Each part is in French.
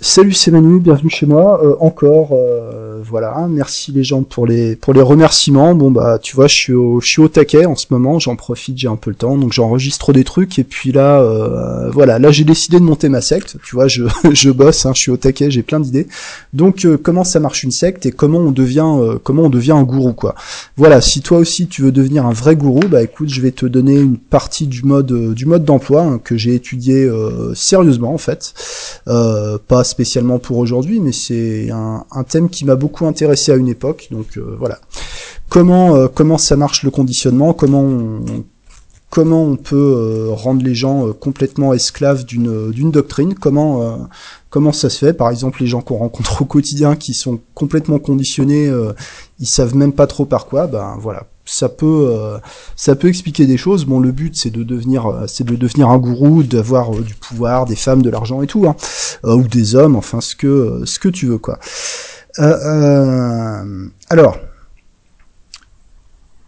Salut, c'est Manu, bienvenue chez moi. Euh, encore, euh, voilà, merci les gens pour les pour les remerciements. Bon bah, tu vois, je suis au je suis au taquet en ce moment, j'en profite, j'ai un peu le temps, donc j'enregistre des trucs et puis là, euh, voilà, là j'ai décidé de monter ma secte. Tu vois, je je bosse, hein, je suis au taquet, j'ai plein d'idées. Donc comment ça marche une secte et comment on devient comment on devient un gourou quoi. Voilà, si toi aussi tu veux devenir un vrai gourou, bah écoute, je vais te donner une partie du mode du mode d'emploi hein, que j'ai étudié sérieusement en fait, pas spécialement pour aujourd'hui, mais c'est un, thème qui m'a beaucoup intéressé à une époque. Donc euh, voilà. Comment euh, comment ça marche le conditionnement? Comment on, comment on peut euh, rendre les gens complètement esclaves d'une d'une doctrine Comment comment ça se fait Par exemple, les gens qu'on rencontre au quotidien qui sont complètement conditionnés, ils savent même pas trop par quoi. Ben voilà ça peut euh, ça peut expliquer des choses. Bon, le but c'est de devenir euh, c'est de devenir un gourou, d'avoir euh, du pouvoir, des femmes, de l'argent et tout, hein, ou des hommes, enfin ce que ce que tu veux quoi. alors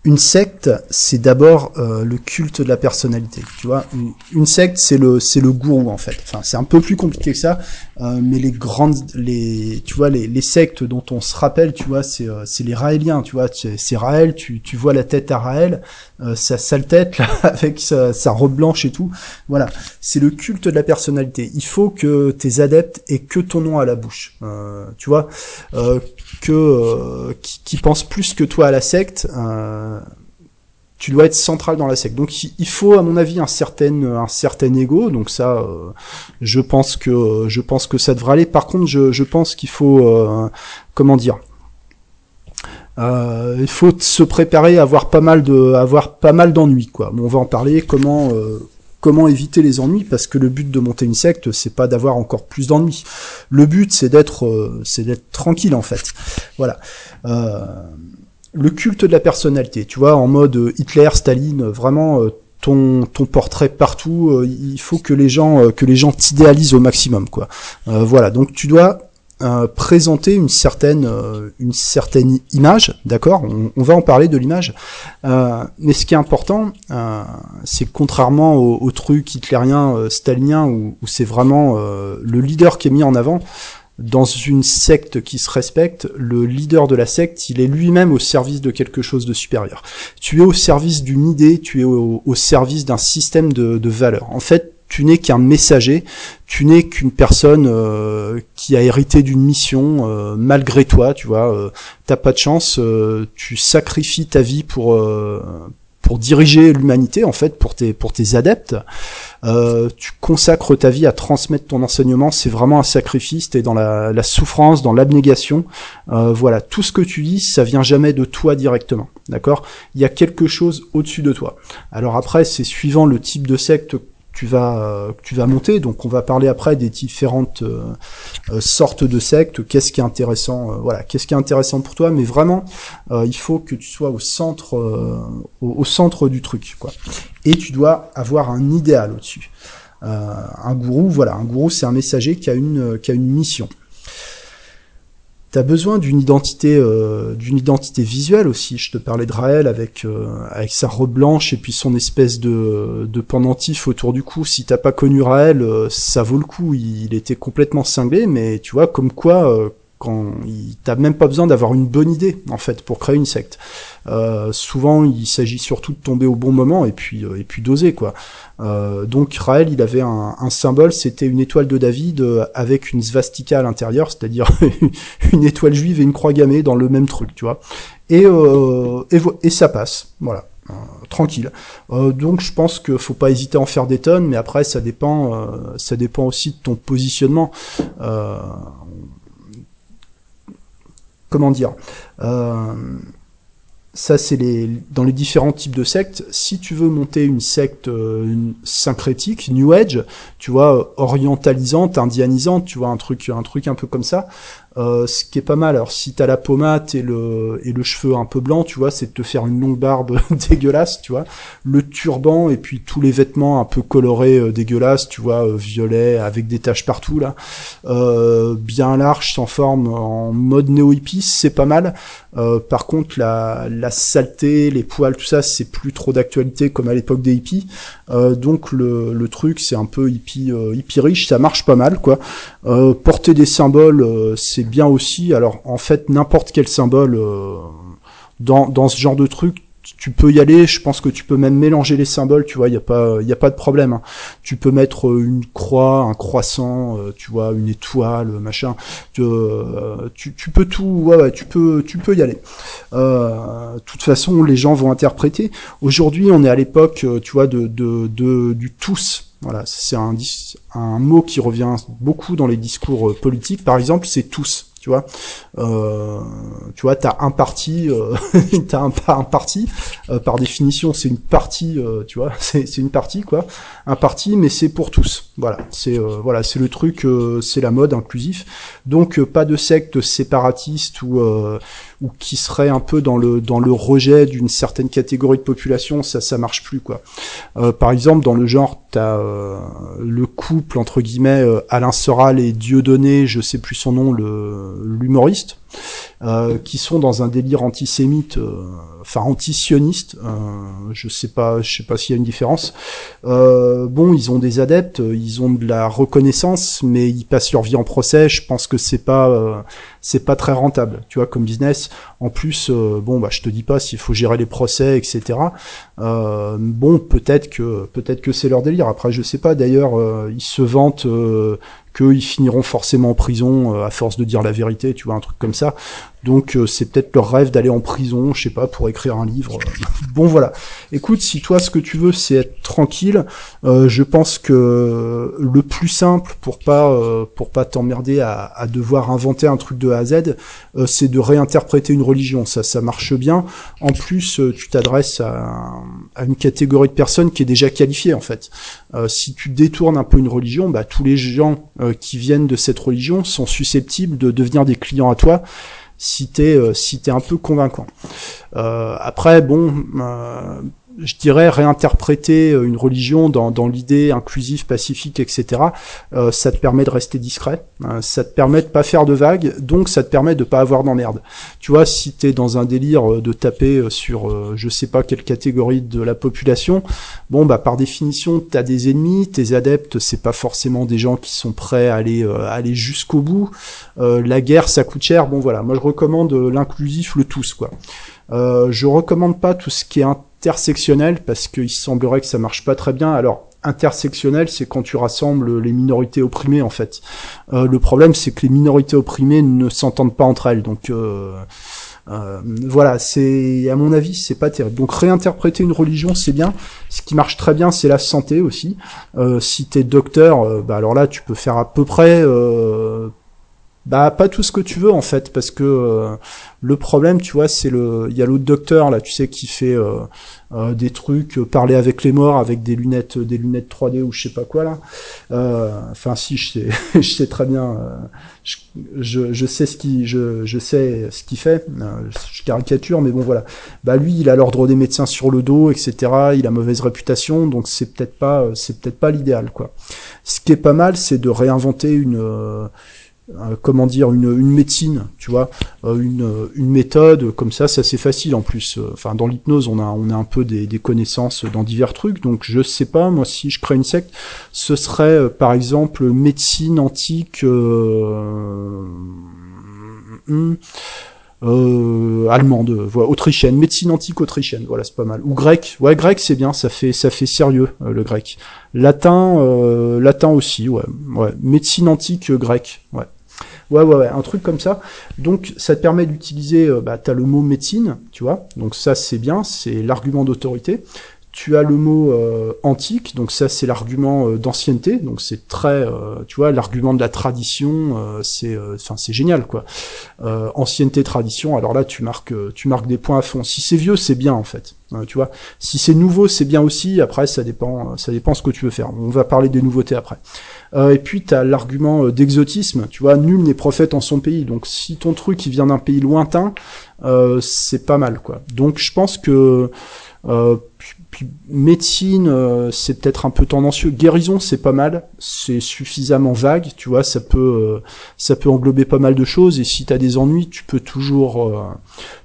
une secte, c'est d'abord euh, le culte de la personnalité. Tu vois, une, secte, c'est le c'est le gourou en fait. Enfin, c'est un peu plus compliqué que ça, euh, mais les grandes, les tu vois, les, sectes dont on se rappelle, tu vois, c'est euh, c'est les Raéliens. Tu vois, c'est Raël. Tu tu vois la tête à Raël, sa sale tête là, avec sa, sa robe blanche et tout. Voilà, c'est le culte de la personnalité. Il faut que tes adeptes aient que ton nom à la bouche. tu vois, que qui, pensent plus que toi à la secte. Euh, tu dois être central dans la secte. Donc il faut à mon avis un certain un certain ego. Donc ça, euh, je pense que je pense que ça devrait aller. Par contre, je, pense qu'il faut euh, comment dire. Euh, il faut se préparer à avoir pas mal de avoir pas mal d'ennuis quoi. on va en parler. Comment comment éviter les ennuis parce que le but de monter une secte c'est pas d'avoir encore plus d'ennuis. Le but c'est d'être c'est d'être tranquille en fait. Voilà le culte de la personnalité, tu vois, en mode euh, Hitler, Staline, euh, vraiment euh, ton, ton portrait partout, il faut que les gens que les gens t'idéalisent au maximum, quoi. voilà, donc tu dois présenter une certaine une certaine image, d'accord on, va en parler de l'image, mais ce qui est important, c'est que contrairement au, au truc hitlérien, stalinien, où c'est vraiment le leader qui est mis en avant, dans une secte qui se respecte, le leader de la secte, il est lui-même au service de quelque chose de supérieur. Tu es au service d'une idée, tu es au, service d'un système de, de valeurs. En fait, tu n'es qu'un messager, tu n'es qu'une personne euh, qui a hérité d'une mission euh, malgré toi, tu vois. Euh, T'as pas de chance, euh, tu sacrifies ta vie pour pour diriger l'humanité en fait pour tes pour tes adeptes. Tu consacres ta vie à transmettre ton enseignement c'est vraiment un sacrifice t'es dans la, la souffrance dans l'abnégation. Voilà tout ce que tu dis ça vient jamais de toi directement d'accord? Il y a quelque chose au-dessus de toi. Alors après c'est suivant le type de secte tu vas euh, tu vas monter. Donc on va parler après des différentes euh, euh, sortes de sectes. Qu'est-ce qui est intéressant Voilà, qu'est-ce qui est intéressant pour toi? Mais vraiment, il faut que tu sois au centre au, centre du truc, quoi. Et tu dois avoir un idéal au-dessus. un gourou, voilà, un gourou, c'est un messager qui a une qui a une mission. T'as besoin d'une identité, euh, d'une identité visuelle aussi. Je te parlais de Raël avec euh, avec sa robe blanche et puis son espèce de, de pendentif autour du cou. Si t'as pas connu Raël, euh, ça vaut le coup. Il, était complètement cinglé, mais tu vois comme quoi quand t'as même pas besoin d'avoir une bonne idée en fait pour créer une secte. Euh, souvent, il s'agit surtout de tomber au bon moment et puis euh, et puis d'oser quoi. Euh, donc Raël, il avait un, symbole, c'était une étoile de David avec une svastika à l'intérieur, c'est-à-dire une étoile juive et une croix gammée dans le même truc, tu vois. Et et, et ça passe, voilà. tranquille. donc je pense que faut pas hésiter à en faire des tonnes, mais après ça dépend, ça dépend aussi de ton positionnement comment dire euh, ça c'est les dans les différents types de sectes. Si tu veux monter une secte euh, syncrétique, New Age, tu vois, orientalisante, indianisante, tu vois un truc un truc un peu comme ça, Euh, ce qui est pas mal. Alors si t'as la pommade et le et le cheveu un peu blanc, tu vois, c'est de te faire une longue barbe dégueulasse, tu vois, le turban et puis tous les vêtements un peu colorés euh, dégueulasses, tu vois, euh, violet avec des taches partout là, bien large, sans forme, en mode néo hippie, c'est pas mal. par contre, la, la saleté, les poils, tout ça, c'est plus trop d'actualité comme à l'époque des hippies. donc le, le truc, c'est un peu hippie, hippie riche, ça marche pas mal, quoi. porter des symboles, c'est bien aussi. Alors en fait, n'importe quel symbole euh, dans, dans ce genre de truc, tu peux y aller. Je pense que tu peux même mélanger les symboles. Tu vois, il y a pas, il a pas de problème. Hein. Tu peux mettre euh, une croix, un croissant, euh, tu vois, une étoile, machin. Tu, peux tout. Ouais, tu peux, tu peux y aller. De toute façon, les gens vont interpréter. Aujourd'hui, on est à l'époque, tu vois, de, de du tous. Voilà, c'est un, un mot qui revient beaucoup dans les discours euh, politiques. Par exemple, c'est tous. Tu vois, euh, tu vois, t'as un parti, euh, t'as un, un parti. Par définition, c'est une partie. Tu vois, c'est une partie quoi. Un parti, mais c'est pour tous. Voilà, c'est voilà, c'est le truc, c'est la mode inclusif. Donc pas de secte séparatiste ou ou qui serait un peu dans le dans le rejet d'une certaine catégorie de population, ça ça marche plus quoi. Euh, par exemple, dans le genre, t'as euh, le couple entre guillemets euh, Alain Soral et Dieudonné, je sais plus son nom, le l'humoriste. Euh, qui sont dans un délire antisémite, euh, enfin antisioniste. Euh, je sais pas, je sais pas s'il y a une différence. bon, ils ont des adeptes, ils ont de la reconnaissance, mais ils passent leur vie en procès. Je pense que c'est pas, c'est pas très rentable, tu vois, comme business. En plus, bon, bah, je te dis pas s'il faut gérer les procès, etc. bon, peut-être que, peut-être que c'est leur délire. Après, je sais pas. D'ailleurs, ils se vantent qu'ils finiront forcément en prison euh, à force de dire la vérité, tu vois, un truc comme ça. Donc euh, c'est peut-être leur rêve d'aller en prison, je sais pas, pour écrire un livre. bon voilà. Écoute, si toi ce que tu veux c'est être tranquille, euh, je pense que le plus simple pour pas pour pas t'emmerder à, à, devoir inventer un truc de A à Z, c'est de réinterpréter une religion. Ça ça marche bien. En plus, tu t'adresses à, à, une catégorie de personnes qui est déjà qualifiée en fait. si tu détournes un peu une religion, bah tous les gens euh, qui viennent de cette religion sont susceptibles de devenir des clients à toi si t'es euh, si t'es un peu convaincant. Euh, après, bon, je dirais réinterpréter euh, une religion dans, dans l'idée inclusive, pacifique, etc. Euh, ça te permet de rester discret, hein, ça te permet de pas faire de vagues, donc ça te permet de pas avoir d'emmerde. Tu vois, si t'es dans un délire euh, de taper sur je sais pas quelle catégorie de la population, bon bah par définition t'as des ennemis, tes adeptes c'est pas forcément des gens qui sont prêts à aller aller jusqu'au bout. la guerre ça coûte cher. Bon voilà, moi je recommande l'inclusif, le tous quoi. Euh, je recommande pas tout ce qui est intersectionnel parce qu'il semblerait que ça marche pas très bien. Alors intersectionnel, c'est quand tu rassembles les minorités opprimées en fait. Euh, le problème, c'est que les minorités opprimées ne s'entendent pas entre elles, donc. Euh, euh, voilà, c'est à mon avis, c'est pas terrible. Donc réinterpréter une religion, c'est bien. Ce qui marche très bien, c'est la santé aussi. Euh, si t'es docteur, bah alors là, tu peux faire à peu près bah pas tout ce que tu veux en fait parce que euh, le problème tu vois c'est le il y a l'autre docteur là tu sais qui fait euh, euh, des trucs parler avec les morts avec des lunettes des lunettes 3D ou je sais pas quoi là. Enfin si je sais je sais très bien je, je, sais ce qui je, je sais ce qu'il fait je caricature mais bon voilà. Bah lui il a l'ordre des médecins sur le dos etc il a mauvaise réputation donc c'est peut-être pas c'est peut-être pas l'idéal quoi. Ce qui est pas mal c'est de réinventer une euh, comment dire une, médecine tu vois euh, une, méthode comme ça c'est assez facile en plus euh, enfin dans l'hypnose on a on a un peu des, connaissances dans divers trucs donc je sais pas moi si je crée une secte ce serait par exemple médecine antique euh, euh, allemande, voilà, autrichienne, médecine antique autrichienne, voilà, c'est pas mal. Ou grec, ouais, grec c'est bien, ça fait ça fait sérieux le grec. Latin, euh, latin aussi, ouais, ouais, médecine antique grec, ouais. Ouais, ouais, ouais, un truc comme ça. Donc, ça te permet d'utiliser, euh, bah, t'as le mot médecine, tu vois. Donc ça, c'est bien, c'est l'argument d'autorité. Tu as le mot euh, antique, donc ça c'est l'argument euh, d'ancienneté, donc c'est très, euh, tu vois, l'argument de la tradition, c'est, enfin c'est génial quoi. ancienneté, tradition, alors là tu marques, tu marques des points à fond. Si c'est vieux, c'est bien en fait, tu vois. Si c'est nouveau, c'est bien aussi. Après, ça dépend, ça dépend ce que tu veux faire. On va parler des nouveautés après. et puis tu as l'argument d'exotisme, tu vois, nul n'est prophète en son pays. Donc si ton truc il vient d'un pays lointain, c'est pas mal quoi. Donc je pense que médecine, euh, c'est peut-être un peu tendancieux. Guérison, c'est pas mal, c'est suffisamment vague, tu vois, ça peut, euh, ça peut englober pas mal de choses. Et si t'as des ennuis, tu peux toujours, euh,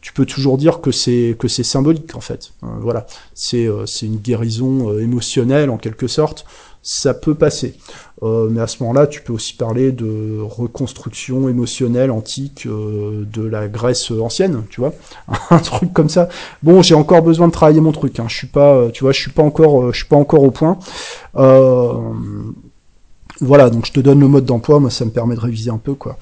tu peux toujours dire que c'est que c'est symbolique en fait. voilà, c'est c'est une guérison émotionnelle en quelque sorte ça peut passer. Euh, mais à ce moment-là, tu peux aussi parler de reconstruction émotionnelle antique euh, de la Grèce ancienne, tu vois, un truc comme ça. Bon, j'ai encore besoin de travailler mon truc. Hein. Je suis pas, euh, tu vois, je suis pas encore, je suis pas encore au point. voilà, donc je te donne le mode d'emploi. Moi, ça me permet de réviser un peu, quoi.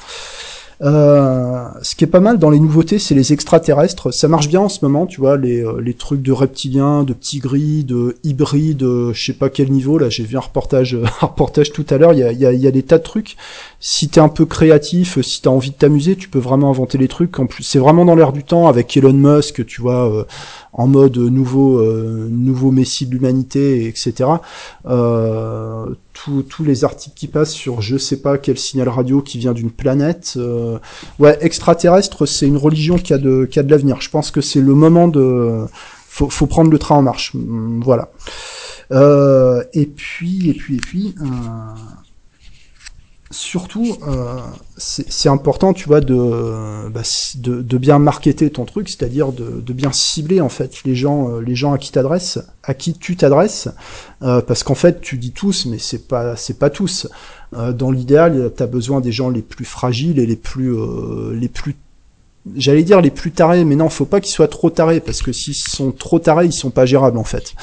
Euh, ce qui est pas mal dans les nouveautés, c'est les extraterrestres. Ça marche bien en ce moment, tu vois, les, euh, les trucs de reptiliens, de petits gris, de hybrides, je sais pas quel niveau. Là, j'ai vu un reportage, un reportage tout à l'heure. Il y a, y, a, y a, des tas de trucs. Si t'es un peu créatif, si t'as envie de t'amuser, tu peux vraiment inventer les trucs. En plus, c'est vraiment dans l'air du temps avec Elon Musk, tu vois, euh, en mode nouveau, nouveau messie de l'humanité, etc. Euh, tous les articles qui passent sur je sais pas quel signal radio qui vient d'une planète. Euh, ouais, extraterrestre, c'est une religion qui a de, qui a de l'avenir. Je pense que c'est le moment de, faut, faut prendre le train en marche. Voilà. Euh, et puis, et puis, et puis, euh, surtout, euh, c'est important, tu vois, de, bah, de, de, bien marketer ton truc, c'est-à-dire de, bien cibler en fait les gens, euh, les gens à qui t'adresses, à qui tu t'adresses, euh, parce qu'en fait, tu dis tous, mais c'est pas, c'est pas tous. Euh, dans l'idéal, tu as besoin des gens les plus fragiles et les plus, les plus J'allais dire les plus tarés, mais non, faut pas qu'ils soient trop tarés, parce que s'ils sont trop tarés, ils sont pas gérables en fait.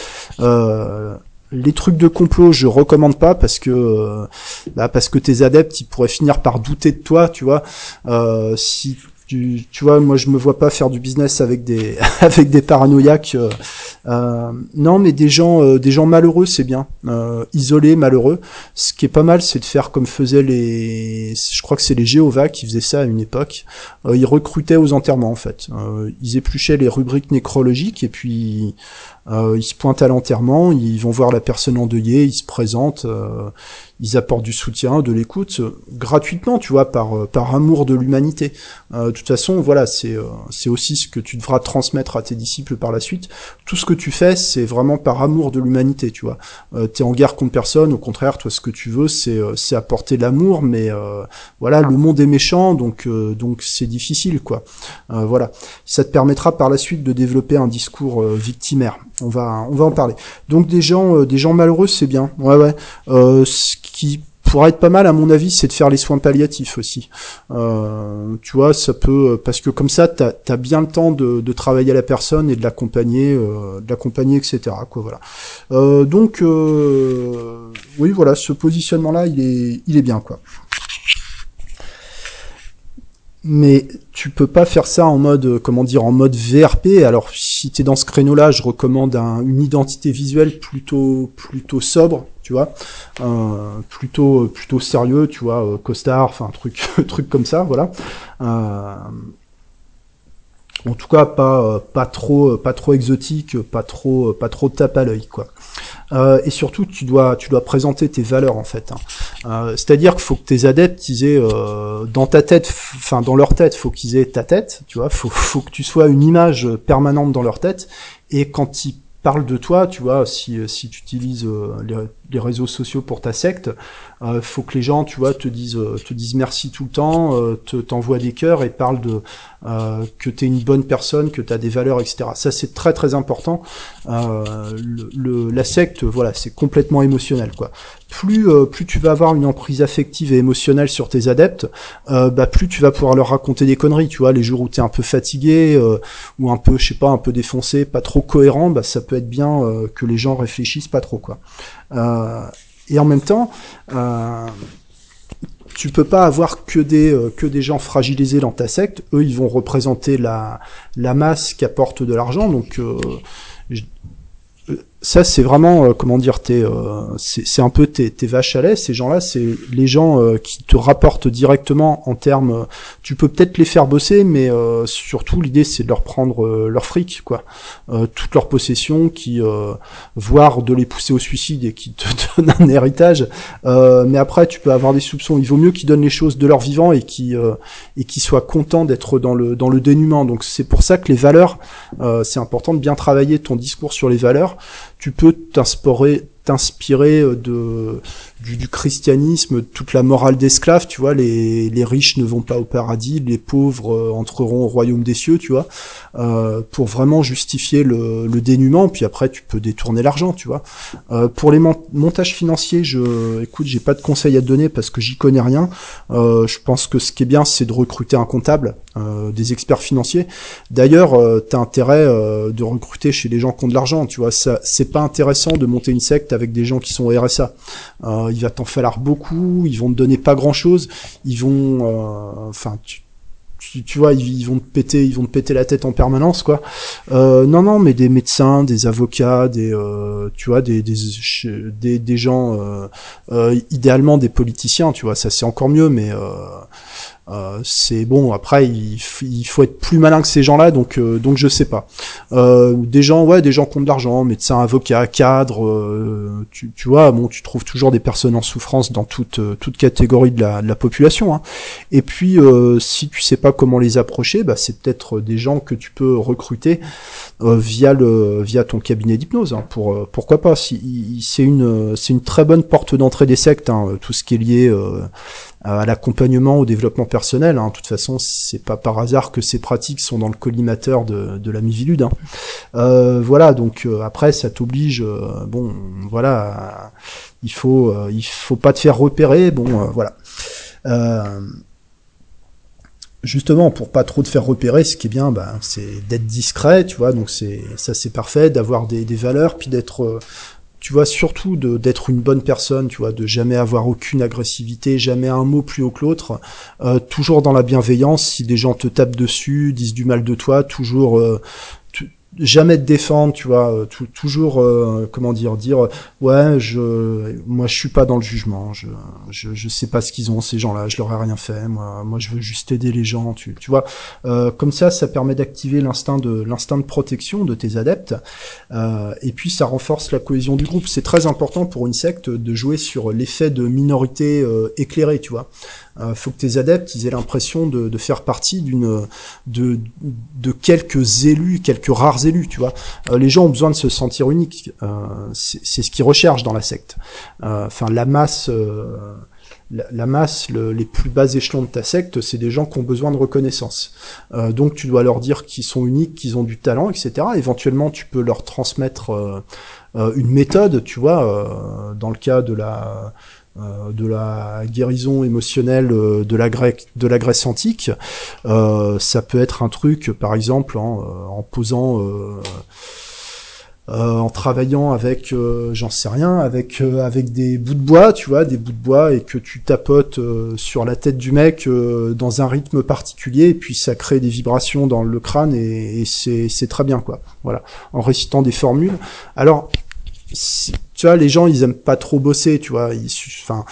Les trucs de complot, je recommande pas parce que euh, bah parce que tes adeptes, ils pourraient finir par douter de toi, tu vois. Euh, si tu, tu, vois, moi je me vois pas faire du business avec des avec des paranoïaques. Euh, euh non, mais des gens euh, des gens malheureux, c'est bien. Isolés, malheureux. Ce qui est pas mal, c'est de faire comme faisaient les. Je crois que c'est les Jéhovah qui faisaient ça à une époque. ils recrutaient aux enterrements en fait. ils épluchaient les rubriques nécrologiques et puis ils se pointent à l'enterrement, ils vont voir la personne endeuillée, ils se présentent ils apportent du soutien, de l'écoute, euh, gratuitement, tu vois, par, euh, par amour de l'humanité. Euh, de toute façon, voilà, c'est c'est aussi ce que tu devras transmettre à tes disciples par la suite. Tout ce que tu fais, c'est vraiment par amour de l'humanité, tu vois. Euh, T'es en guerre contre personne, au contraire, toi, ce que tu veux, c'est c'est apporter l'amour, mais voilà, le monde est méchant, donc donc c'est difficile, quoi. voilà, ça te permettra par la suite de développer un discours victimaire. On va on va en parler. Donc des gens des gens malheureux, c'est bien. Ouais ouais qui pourrait être pas mal à mon avis, c'est de faire les soins palliatifs aussi. Euh, tu vois, ça peut parce que comme ça, t'as as bien le temps de, travailler à la personne et de l'accompagner, euh, de l'accompagner, etc. Quoi, voilà. Euh, donc, euh, oui, voilà, ce positionnement-là, il est, il est bien, quoi mais tu peux pas faire ça en mode comment dire en mode VRP alors si tu es dans ce créneau là je recommande une identité visuelle plutôt plutôt sobre tu vois. Euh, plutôt plutôt sérieux tu vois euh, costard enfin truc truc comme ça voilà. Euh, en tout cas pas pas trop pas trop exotique pas trop pas trop tape à l'œil quoi euh, et surtout tu dois tu dois présenter tes valeurs en fait. Hein. Euh, c'est-à-dire qu'il faut que tes adeptes ils aient euh, dans ta tête, enfin dans leur tête, faut qu'ils aient ta tête, tu vois. Faut faut que tu sois une image permanente dans leur tête. Et quand ils parlent de toi, tu vois, si si tu utilises les, réseaux sociaux pour ta secte, euh, faut que les gens, tu vois, te disent, euh, te disent merci tout le temps, euh, te t'envoient des cœurs et parlent de euh, que t'es une bonne personne, que t'as des valeurs, etc. Ça c'est très très important. Le, la secte, voilà, c'est complètement émotionnel, quoi. Plus plus tu vas avoir une emprise affective et émotionnelle sur tes adeptes, bah plus tu vas pouvoir leur raconter des conneries, tu vois. Les jours où t'es un peu fatigué ou un peu, je sais pas, un peu défoncé, pas trop cohérent, bah ça peut être bien que les gens réfléchissent pas trop, quoi. Euh, et en même temps, euh, tu peux pas avoir que des euh, que des gens fragilisés dans ta secte. Eux, ils vont représenter la la masse qui apporte de l'argent. Donc ça c'est vraiment euh, comment dire t'es euh, c'est un peu tes, vaches à lait. Ces gens-là c'est les gens euh, qui te rapportent directement en termes tu peux peut-être les faire bosser mais surtout l'idée c'est de leur prendre leur fric quoi. Toutes leurs possessions qui voire de les pousser au suicide et qui te donnent un héritage. Mais après tu peux avoir des soupçons. Il vaut mieux qu'ils donnent les choses de leur vivant et qui et qui soient contents d'être dans le dans le dénuement. Donc c'est pour ça que les valeurs c'est important de bien travailler ton discours sur les valeurs tu peux t'inspirer euh, de du, christianisme, toute la morale d'esclave, tu vois, les, les riches ne vont pas au paradis, les pauvres euh, entreront au royaume des cieux, tu vois, euh, pour vraiment justifier le, le, dénuement, puis après tu peux détourner l'argent, tu vois. Euh, pour les montages financiers, je, écoute, j'ai pas de conseils à te donner parce que j'y connais rien. Euh, je pense que ce qui est bien, c'est de recruter un comptable, euh, des experts financiers. D'ailleurs, euh, t'as intérêt de recruter chez les gens qui ont de l'argent, tu vois. C'est pas intéressant de monter une secte avec des gens qui sont au RSA. Il va t'en falloir beaucoup, ils vont te donner pas grand chose, ils vont, euh, enfin, tu, tu, vois, ils, vont te péter, ils vont te péter la tête en permanence, quoi. Euh, non, non, mais des médecins, des avocats, des, euh, tu vois, des, des, des, des gens, euh, euh, idéalement des politiciens, tu vois, ça c'est encore mieux, mais euh, c'est bon. Après, il, faut être plus malin que ces gens-là, donc euh, donc je sais pas. Euh, des gens, ouais, des gens qui ont de l'argent, médecins, avocats, cadres. Tu, tu, vois, bon, tu trouves toujours des personnes en souffrance dans toute toute catégorie de la, de la population. Hein. Et puis, si tu sais pas comment les approcher, bah, c'est peut-être des gens que tu peux recruter via le via ton cabinet d'hypnose. Hein, pour pourquoi pas. Si, c'est une c'est une très bonne porte d'entrée des sectes. Hein, tout ce qui est lié à l'accompagnement, au développement personnel. Hein. De toute façon, c'est pas par hasard que ces pratiques sont dans le collimateur de, la Mivilude. Hein. Euh, voilà, donc euh, après, ça t'oblige, euh, bon, voilà, il faut, il faut pas te faire repérer, bon, voilà. justement, pour pas trop te faire repérer, ce qui est bien, bah, c'est d'être discret, tu vois. Donc c'est ça, c'est parfait, d'avoir des valeurs, puis d'être tu vois, surtout d'être une bonne personne, tu vois, de jamais avoir aucune agressivité, jamais un mot plus haut que l'autre, euh, toujours dans la bienveillance, si des gens te tapent dessus, disent du mal de toi, toujours euh, jamais te défendre, tu vois, euh, toujours euh, comment dire, dire ouais, je, moi je suis pas dans le jugement, je, je, je sais pas ce qu'ils ont ces gens-là, je leur ai rien fait, moi, moi je veux juste aider les gens, tu, tu vois, euh, comme ça, ça permet d'activer l'instinct de l'instinct de protection de tes adeptes, euh, et puis ça renforce la cohésion du groupe. C'est très important pour une secte de jouer sur l'effet de minorité éclairée, tu vois. Euh, faut que tes adeptes ils aient l'impression de, de, faire partie d'une de, de quelques élus, quelques rares tu vois. Euh, les gens ont besoin de se sentir uniques. Euh, c'est ce qu'ils recherchent dans la secte. Euh, enfin, la masse. La, masse, les plus bas échelons de ta secte, c'est des gens qui ont besoin de reconnaissance. donc tu dois leur dire qu'ils sont uniques, qu'ils ont du talent, etc. Éventuellement, tu peux leur transmettre une méthode, tu vois, dans le cas de la de la guérison émotionnelle euh, de la, Grèce, de la Grèce antique. Euh, ça peut être un truc, par exemple, en, posant... en travaillant avec, j'en sais rien, avec avec des bouts de bois, tu vois, des bouts de bois, et que tu tapotes sur la tête du mec dans un rythme particulier, et puis ça crée des vibrations dans le crâne, et, et c'est très bien, quoi. Voilà, en récitant des formules. Alors, tu vois, les gens, ils aiment pas trop bosser, tu vois. Enfin,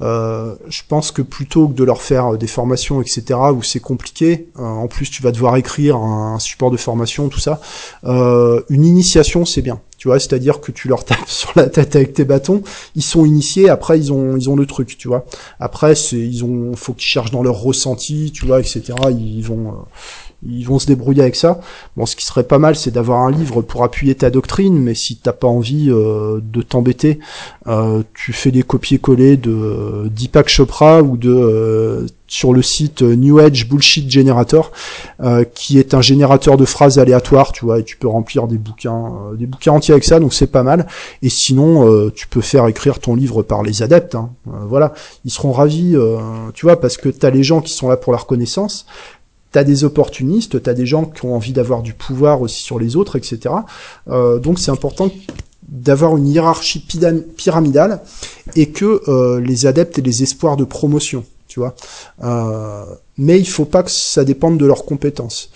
euh, je pense que plutôt que de leur faire des formations, etc., où c'est compliqué, euh, en plus tu vas devoir écrire un, support de formation, tout ça. Euh, une initiation, c'est bien. Tu vois, c'est-à-dire que tu leur tapes sur la tête avec tes bâtons, ils sont initiés, après ils ont ils ont le truc, tu vois. Après c'est ils ont faut qu'ils cherchent dans leur ressenti, tu vois, etc. Ils vont euh, ils vont se débrouiller avec ça. Bon, ce qui serait pas mal, c'est d'avoir un livre pour appuyer ta doctrine, mais si t'as pas envie euh, de t'embêter, euh, tu fais des copier-coller de Deepak Chopra ou de euh, sur le site New Age Bullshit Generator, qui est un générateur de phrases aléatoires, tu vois, et tu peux remplir des bouquins, des bouquins entiers avec ça, donc c'est pas mal. Et sinon, tu peux faire écrire ton livre par les adeptes, hein. voilà, ils seront ravis, tu vois, parce que t'as les gens qui sont là pour la reconnaissance, t'as des opportunistes, t'as des gens qui ont envie d'avoir du pouvoir aussi sur les autres, etc. Euh, donc c'est important d'avoir une hiérarchie pyramidale et que euh, les adeptes aient les espoirs de promotion, tu vois. Euh, mais il faut pas que ça dépende de leurs compétences.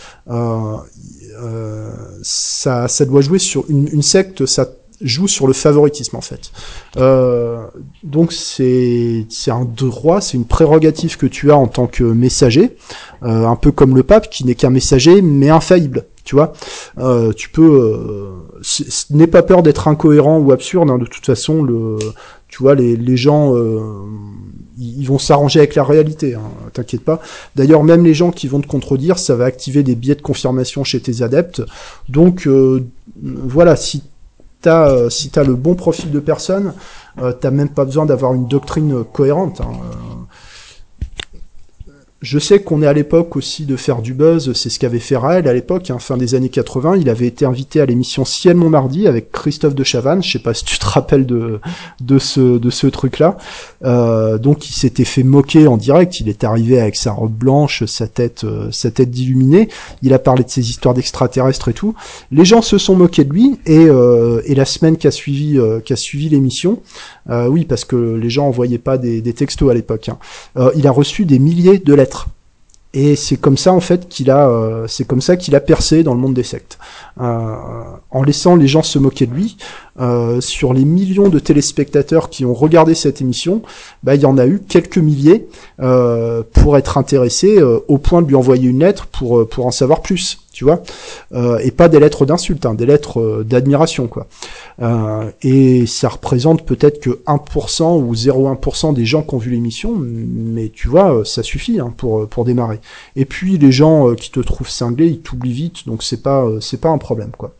ça, ça doit jouer sur une, une secte, ça joue sur le favoritisme en fait. Euh, donc c'est c'est un droit, c'est une prérogative que tu as en tant que messager, euh, un peu comme le pape qui n'est qu'un messager mais infaillible. Tu vois, euh, tu peux, n'aie pas peur d'être incohérent ou absurde. Hein, de toute façon, le, tu vois, les, les gens, ils vont s'arranger avec la réalité. Hein, T'inquiète pas. D'ailleurs, même les gens qui vont te contredire, ça va activer des biais de confirmation chez tes adeptes. Donc voilà, si t'as euh, si t'as le bon profil de personne, euh, t'as même pas besoin d'avoir une doctrine cohérente. Hein. Je sais qu'on est à l'époque aussi de faire du buzz, c'est ce qu'avait fait Raël à l'époque, hein, fin des années 80. Il avait été invité à l'émission Ciel Montmardi avec Christophe de Chavannes. Je sais pas si tu te rappelles de ce truc-là. Euh, donc il s'était fait moquer en direct. Il est arrivé avec sa robe blanche, sa tête euh, sa tête d'illuminé. Il a parlé de ses histoires d'extraterrestres et tout. Les gens se sont moqués de lui et euh, la semaine qui a suivi l'émission, oui parce que les gens envoyaient pas des, des textos à l'époque. Hein, il a reçu des milliers de lettres et c'est comme ça en fait qu'il a, euh, c'est comme ça qu'il a percé dans le monde des sectes, euh, en laissant les gens se moquer de lui. Euh, sur les millions de téléspectateurs qui ont regardé cette émission, bah, il y en a eu quelques milliers pour être intéressés au point de lui envoyer une lettre pour pour en savoir plus tu vois, euh, et pas des lettres d'insulte, hein, des lettres euh, d'admiration, quoi. Euh, et ça représente peut-être que 1% ou 0,1% des gens qui ont vu l'émission, mais tu vois, ça suffit hein, pour pour démarrer. Et puis les gens qui te trouvent cinglé, ils t'oublient vite, donc c'est pas c'est pas un problème, quoi.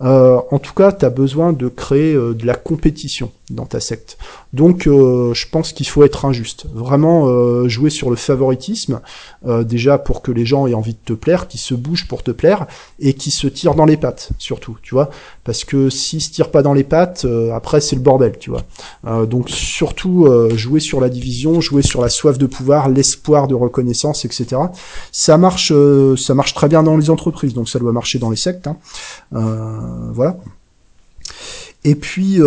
en tout cas, tu as besoin de créer de la compétition dans ta secte. Donc je pense qu'il faut être injuste, vraiment jouer sur le favoritisme, déjà pour que les gens aient envie de te plaire, qu'ils se bougent pour te plaire et qui se tire dans les pattes surtout, tu vois, parce que s'il se tire pas dans les pattes, euh, après c'est le bordel, tu vois. Euh, donc surtout euh, jouer sur la division, jouer sur la soif de pouvoir, l'espoir de reconnaissance, etc. Ça marche, ça marche très bien dans les entreprises, donc ça doit marcher dans les sectes, hein. voilà. Et puis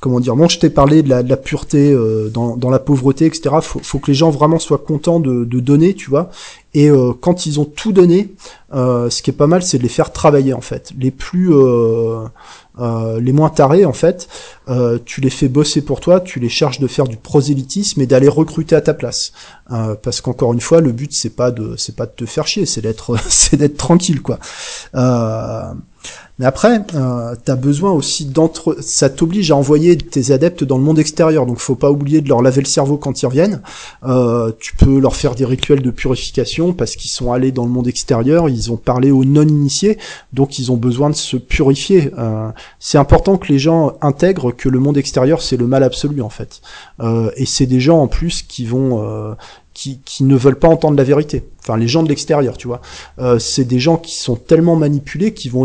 comment dire, moi je t'ai parlé de la, pureté euh, dans, la pauvreté, etc. Faut, faut que les gens vraiment soient contents de, donner, tu vois. Et euh, quand ils ont tout donné, euh, ce qui est pas mal, c'est de les faire travailler en fait. Les plus, les moins tarés en fait, tu les fais bosser pour toi, tu les cherches de faire du prosélytisme et d'aller recruter à ta place. parce qu'encore une fois, le but c'est pas de, c'est pas de te faire chier, c'est d'être, c'est d'être tranquille quoi. Mais après, euh, tu as besoin aussi d'entre... Ça t'oblige à envoyer tes adeptes dans le monde extérieur, donc faut pas oublier de leur laver le cerveau quand ils reviennent. Euh, tu peux leur faire des rituels de purification parce qu'ils sont allés dans le monde extérieur, ils ont parlé aux non-initiés, donc ils ont besoin de se purifier. Euh, c'est important que les gens intègrent que le monde extérieur, c'est le mal absolu, en fait. Euh, et c'est des gens, en plus, qui vont... Euh, qui, qui, ne veulent pas entendre la vérité. Enfin, les gens de l'extérieur, tu vois. Euh, c'est des gens qui sont tellement manipulés qu'ils vont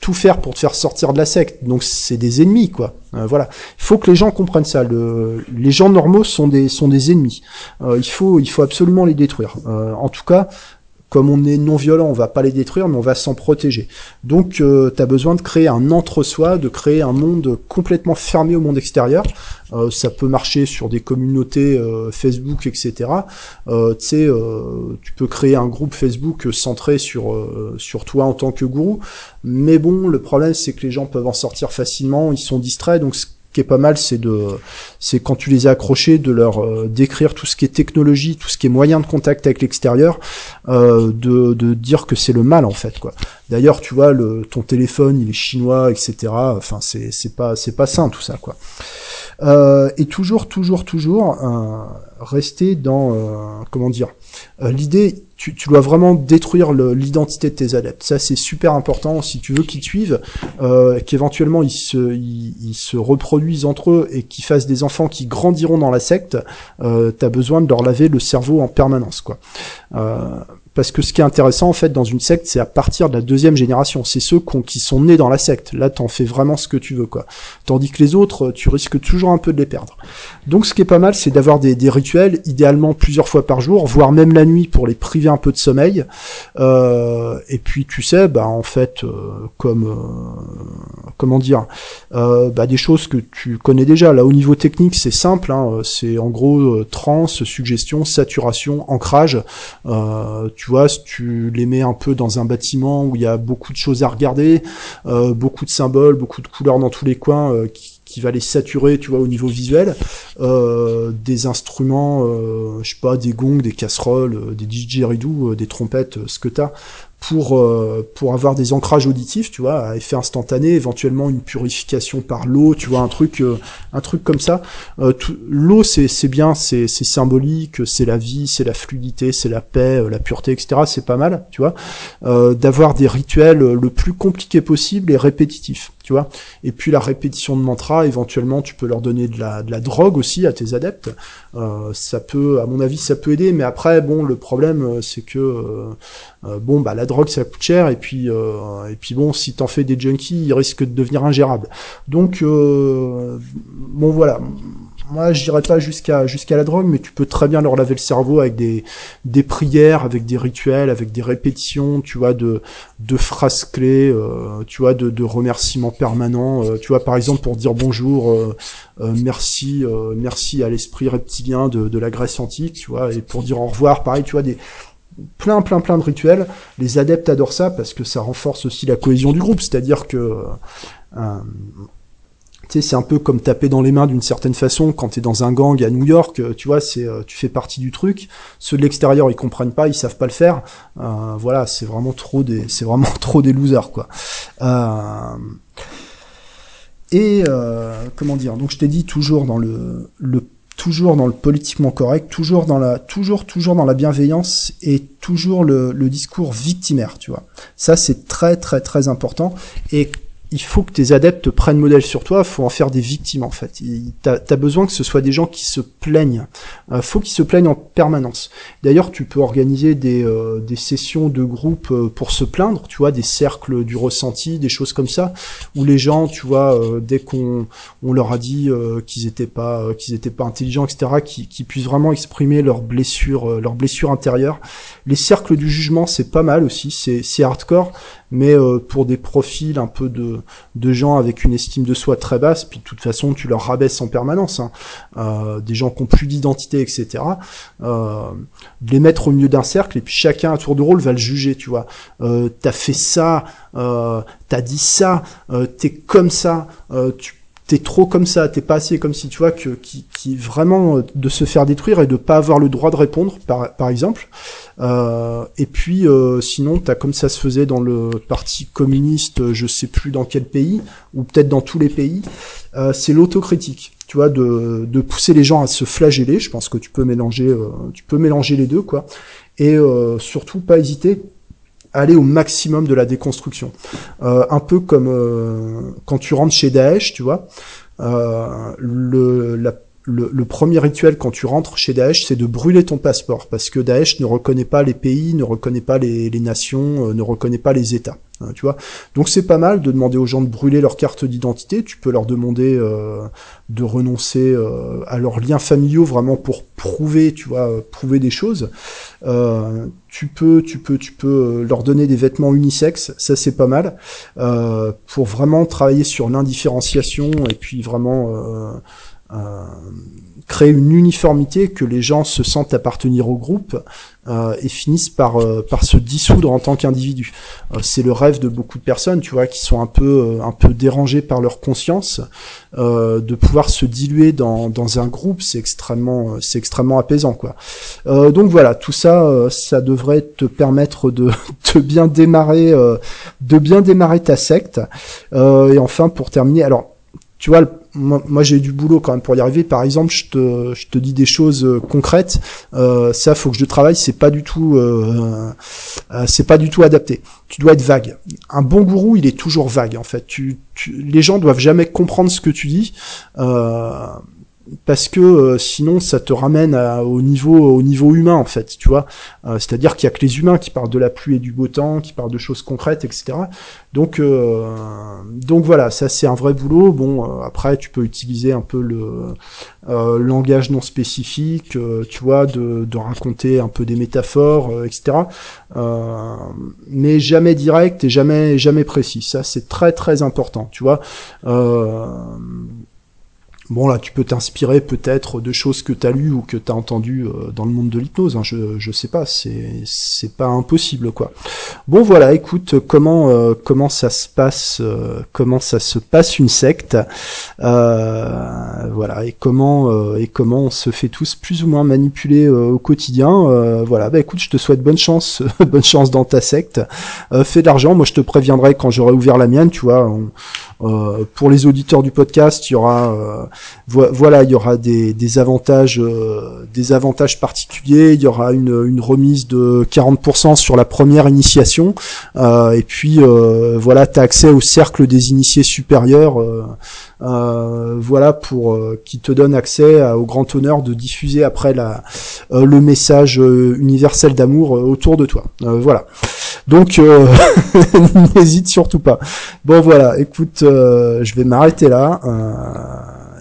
tout faire pour te faire sortir de la secte. Donc c'est des ennemis, quoi. Euh, voilà. Il faut que les gens comprennent ça. Le, les gens normaux sont des sont des ennemis. Euh, il faut il faut absolument les détruire. Euh, en tout cas, comme on est non violent, on va pas les détruire, mais on va s'en protéger. Donc, euh, tu as besoin de créer un entre-soi, de créer un monde complètement fermé au monde extérieur. Euh, ça peut marcher sur des communautés euh, Facebook, etc. tu sais, tu peux créer un groupe Facebook centré sur sur toi en tant que gourou. Mais bon, le problème c'est que les gens peuvent en sortir facilement, ils sont distraits, donc qui est pas mal, c'est de, c'est quand tu les as accrochés, de leur euh, décrire tout ce qui est technologie, tout ce qui est moyen de contact avec l'extérieur, euh, de, de dire que c'est le mal en fait quoi. D'ailleurs, tu vois, le, ton téléphone, il est chinois, etc. Enfin, c'est, c'est pas, c'est pas sain tout ça quoi. Euh, et toujours, toujours, toujours euh, rester dans, euh, comment dire, euh, l'idée tu, dois vraiment détruire l'identité de tes adeptes. Ça, c'est super important si tu veux qu'ils te suivent, euh, qu'éventuellement ils se, ils, se reproduisent entre eux et qu'ils fassent des enfants qui grandiront dans la secte. Euh, T'as besoin de leur laver le cerveau en permanence, quoi. Euh, parce que ce qui est intéressant en fait dans une secte, c'est à partir de la deuxième génération. C'est ceux qui sont nés dans la secte. Là, t'en fais vraiment ce que tu veux, quoi. Tandis que les autres, tu risques toujours un peu de les perdre. Donc, ce qui est pas mal, c'est d'avoir des, rituels, idéalement plusieurs fois par jour, voire même la nuit pour les priver un peu de sommeil. et puis tu sais, bah en fait, comme comment dire, bah, des choses que tu connais déjà. Là, au niveau technique, c'est simple. Hein, c'est en gros trans, suggestion, saturation, ancrage. Tu vois, si tu les mets un peu dans un bâtiment où il y a beaucoup de choses à regarder, beaucoup de symboles, beaucoup de couleurs dans tous les coins qui qui va les saturer, tu vois, au niveau visuel. Euh, des instruments, euh, je sais pas, des gongs, des casseroles, euh, des didgeridoo, des trompettes, ce que t'as, pour pour avoir des ancrages auditifs, tu vois, à effet instantané, éventuellement une purification par l'eau, tu vois, un truc un truc comme ça. l'eau, c'est c'est bien, c'est c'est symbolique, c'est la vie, c'est la fluidité, c'est la paix, la pureté, etc. C'est pas mal, tu vois, d'avoir des rituels le plus compliqué possible et répétitifs Et puis la répétition de mantra, éventuellement, tu peux leur donner de la, de la drogue aussi à tes adeptes. Euh, ça peut, à mon avis, ça peut aider. Mais après, bon, le problème, euh, c'est que euh, bon, bah la drogue, ça coûte cher. Et puis, et puis bon, si t'en fais des junkies, ils risquent de devenir ingérables. Donc, bon, voilà moi je dirais pas jusqu'à jusqu'à la drogue, mais tu peux très bien leur laver le cerveau avec des des prières, avec des rituels, avec des répétitions, tu vois, de de phrases clés, euh, tu vois, de, de remerciements permanents, euh, tu vois, par exemple pour dire bonjour, euh, merci, merci à l'esprit reptilien de, de la Grèce antique, tu vois, et pour dire au revoir, pareil, tu vois, des plein plein plein de rituels. Les adeptes adorent ça parce que ça renforce aussi la cohésion du groupe, c'est-à-dire que c'est un peu comme taper dans les mains d'une certaine façon quand t'es dans un gang à New York, euh, tu vois, c'est, euh, tu fais partie du truc. Ceux de l'extérieur, ils comprennent pas, ils savent pas le faire. Euh, voilà, c'est vraiment trop des, c'est vraiment trop des losers, quoi. et comment dire? Donc je t'ai dit toujours dans le, le toujours dans le politiquement correct, toujours dans la, toujours, toujours dans la bienveillance et toujours le, le discours victimaire, tu vois. Ça, c'est très, très, très important. Et il faut que tes adeptes prennent modèle sur toi, faut en faire des victimes en fait. T'as as besoin que ce soit des gens qui se plaignent. Euh, faut qu'ils se plaignent en permanence. D'ailleurs, tu peux organiser des, euh, sessions de groupe euh, pour se plaindre, tu vois, des cercles du ressenti, des choses comme ça, où les gens, tu vois, dès qu'on on leur a dit qu'ils étaient pas qu'ils étaient pas intelligents, etc., qui, puissent vraiment exprimer leurs blessures, leurs blessures intérieures. Les cercles du jugement, c'est pas mal aussi, c'est hardcore, mais pour des profils un peu de, de gens avec une estime de soi très basse, puis de toute façon tu leur rabaisses en permanence, hein, euh, des gens qui ont plus d'identité, etc. Euh, de les mettre au milieu d'un cercle et puis chacun à tour de rôle va le juger, tu vois. Euh, t'as fait ça, t'as dit ça, t'es comme ça, tu t'es trop comme ça, t'es pas assez comme si tu vois que qui, vraiment euh, de se faire détruire et de pas avoir le droit de répondre par, par exemple. Euh, et puis euh, sinon t'as comme ça se faisait dans le parti communiste, je sais plus dans quel pays ou peut-être dans tous les pays, euh, c'est l'autocritique. Tu vois, de, de pousser les gens à se flageller. Je pense que tu peux mélanger, euh, tu peux mélanger les deux, quoi. Et surtout pas hésiter aller au maximum de la déconstruction. Euh, un peu comme euh, quand tu rentres chez Daesh, tu vois, euh, le, la le, premier rituel quand tu rentres chez Daesh, c'est de brûler ton passeport, parce que Daesh ne reconnaît pas les pays, ne reconnaît pas les, nations, euh, ne reconnaît pas les États. Hein, tu vois. Donc c'est pas mal de demander aux gens de brûler leur carte d'identité. Tu peux leur demander euh, de renoncer euh, à leurs liens familiaux vraiment pour prouver, tu vois, prouver des choses. tu peux, tu peux, tu peux leur donner des vêtements unisexes. Ça c'est pas mal pour vraiment travailler sur l'indifférenciation et puis vraiment euh, créer une uniformité que les gens se sentent appartenir au groupe euh, et finissent par euh, par se dissoudre en tant qu'individu. c'est le rêve de beaucoup de personnes, tu vois, qui sont un peu un peu dérangées par leur conscience, de pouvoir se diluer dans dans un groupe, c'est extrêmement c'est extrêmement apaisant, quoi. donc voilà, tout ça, ça devrait te permettre de de bien démarrer de bien démarrer ta secte. et enfin, pour terminer, alors tu vois, moi, moi j'ai du boulot quand même pour y arriver. Par exemple, je te, je te dis des choses euh, concrètes. Euh, ça, faut que je travaille. C'est pas du tout, euh, euh, c'est pas du tout adapté. Tu dois être vague. Un bon gourou, il est toujours vague en fait. Tu, tu les gens doivent jamais comprendre ce que tu dis. Euh, parce que sinon ça te ramène au niveau au niveau humain en fait, tu vois. C'est-à-dire qu'il y a que les humains qui parlent de la pluie et du beau temps, qui parlent de choses concrètes, etc. Donc donc voilà, ça c'est un vrai boulot. Bon après tu peux utiliser un peu le langage non spécifique, tu vois, de, de raconter un peu des métaphores, etc. mais jamais direct et jamais jamais précis. Ça c'est très très important, tu vois. Bon là, tu peux t'inspirer peut-être de choses que tu as lues ou que tu as entendues euh, dans le monde de l'hypnose. Hein, je je sais pas, c'est c'est pas impossible quoi. Bon voilà, écoute comment euh, comment ça se passe euh, comment ça se passe une secte voilà et comment et comment on se fait tous plus ou moins manipuler au quotidien. voilà, bah écoute, je te souhaite bonne chance bonne chance dans ta secte. fais de l'argent, moi je te préviendrai quand j'aurai ouvert la mienne, tu vois. pour les auditeurs du podcast, il y aura voilà, il y aura des, avantages, euh, des avantages particuliers. Il y aura une, remise de 40% sur la première initiation, euh, et puis euh, voilà, tu as accès au cercle des initiés supérieurs. voilà pour qui te donne accès au grand honneur de diffuser après la, le message universel d'amour autour de toi. voilà. Donc n'hésite surtout pas. Bon voilà, écoute, je vais m'arrêter là.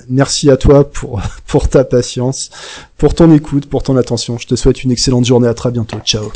Merci à toi pour, pour ta patience, pour ton écoute, pour ton attention. Je te souhaite une excellente journée. À très bientôt. Ciao.